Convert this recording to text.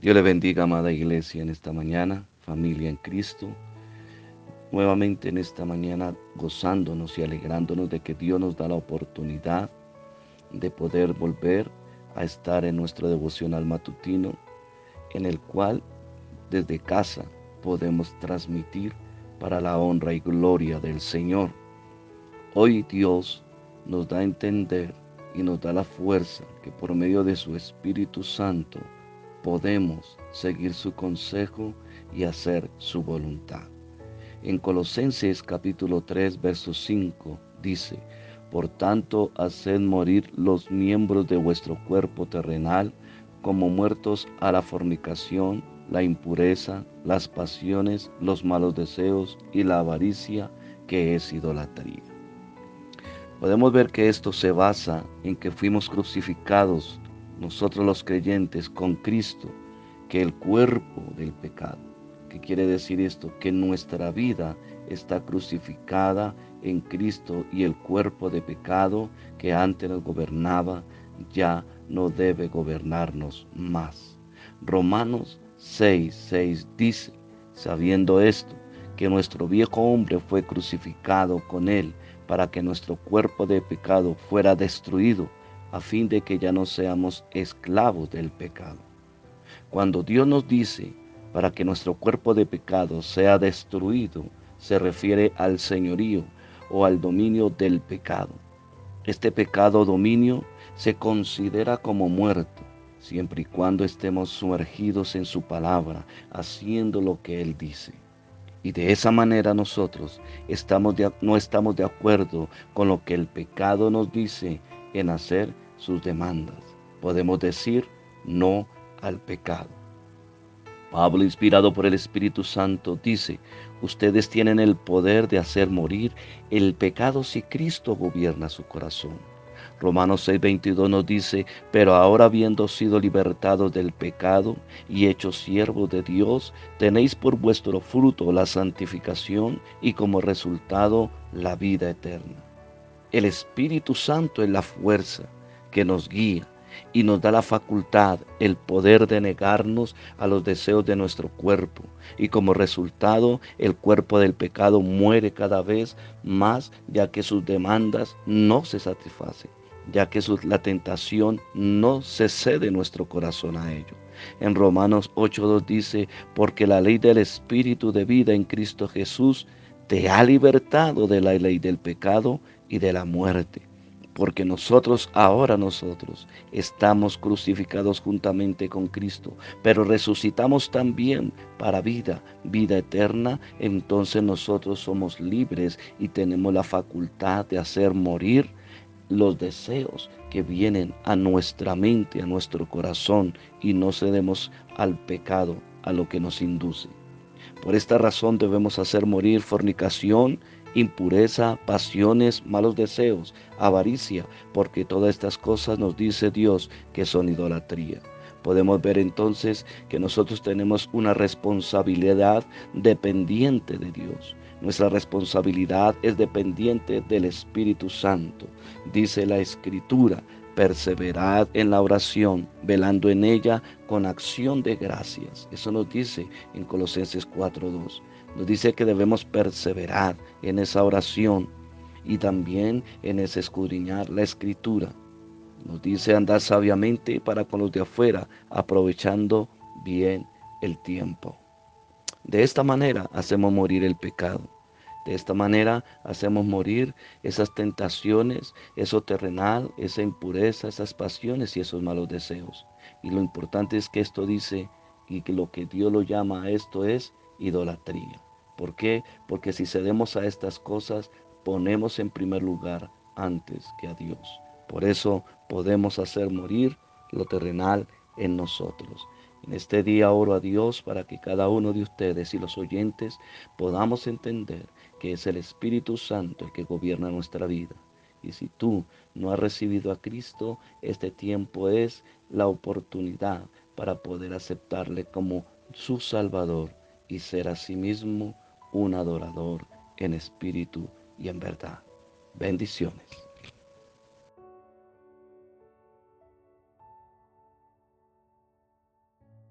Dios le bendiga, amada iglesia, en esta mañana, familia en Cristo. Nuevamente en esta mañana gozándonos y alegrándonos de que Dios nos da la oportunidad de poder volver a estar en nuestro devocional matutino, en el cual desde casa podemos transmitir para la honra y gloria del Señor. Hoy Dios nos da a entender y nos da la fuerza que por medio de su Espíritu Santo podemos seguir su consejo y hacer su voluntad. En Colosenses capítulo 3, verso 5 dice, Por tanto, haced morir los miembros de vuestro cuerpo terrenal como muertos a la fornicación, la impureza, las pasiones, los malos deseos y la avaricia, que es idolatría. Podemos ver que esto se basa en que fuimos crucificados nosotros los creyentes con Cristo que el cuerpo del pecado. ¿Qué quiere decir esto? Que nuestra vida está crucificada en Cristo y el cuerpo de pecado que antes nos gobernaba ya no debe gobernarnos más. Romanos 6, 6 dice, sabiendo esto, que nuestro viejo hombre fue crucificado con él para que nuestro cuerpo de pecado fuera destruido a fin de que ya no seamos esclavos del pecado. Cuando Dios nos dice para que nuestro cuerpo de pecado sea destruido, se refiere al señorío o al dominio del pecado. Este pecado dominio se considera como muerto, siempre y cuando estemos sumergidos en su palabra, haciendo lo que Él dice. Y de esa manera nosotros estamos no estamos de acuerdo con lo que el pecado nos dice en hacer sus demandas. Podemos decir no al pecado. Pablo, inspirado por el Espíritu Santo, dice, ustedes tienen el poder de hacer morir el pecado si Cristo gobierna su corazón. Romanos 6:22 nos dice, pero ahora habiendo sido libertados del pecado y hechos siervos de Dios, tenéis por vuestro fruto la santificación y como resultado la vida eterna. El Espíritu Santo es la fuerza que nos guía y nos da la facultad, el poder de negarnos a los deseos de nuestro cuerpo. Y como resultado, el cuerpo del pecado muere cada vez más, ya que sus demandas no se satisfacen, ya que la tentación no se cede nuestro corazón a ello. En Romanos 8.2 dice, porque la ley del Espíritu de vida en Cristo Jesús te ha libertado de la ley del pecado y de la muerte. Porque nosotros, ahora nosotros, estamos crucificados juntamente con Cristo, pero resucitamos también para vida, vida eterna, entonces nosotros somos libres y tenemos la facultad de hacer morir los deseos que vienen a nuestra mente, a nuestro corazón, y no cedemos al pecado, a lo que nos induce. Por esta razón debemos hacer morir fornicación, impureza, pasiones, malos deseos, avaricia, porque todas estas cosas nos dice Dios que son idolatría. Podemos ver entonces que nosotros tenemos una responsabilidad dependiente de Dios. Nuestra responsabilidad es dependiente del Espíritu Santo. Dice la Escritura, perseverad en la oración, velando en ella con acción de gracias. Eso nos dice en Colosenses 4.2. Nos dice que debemos perseverar en esa oración y también en ese escudriñar la escritura. Nos dice andar sabiamente para con los de afuera, aprovechando bien el tiempo. De esta manera hacemos morir el pecado. De esta manera hacemos morir esas tentaciones, eso terrenal, esa impureza, esas pasiones y esos malos deseos. Y lo importante es que esto dice y que lo que Dios lo llama a esto es idolatría. ¿Por qué? Porque si cedemos a estas cosas, ponemos en primer lugar antes que a Dios. Por eso podemos hacer morir lo terrenal en nosotros. En este día oro a Dios para que cada uno de ustedes y los oyentes podamos entender que es el Espíritu Santo el que gobierna nuestra vida. Y si tú no has recibido a Cristo, este tiempo es la oportunidad para poder aceptarle como su Salvador y ser asimismo un adorador en espíritu y en verdad. Bendiciones.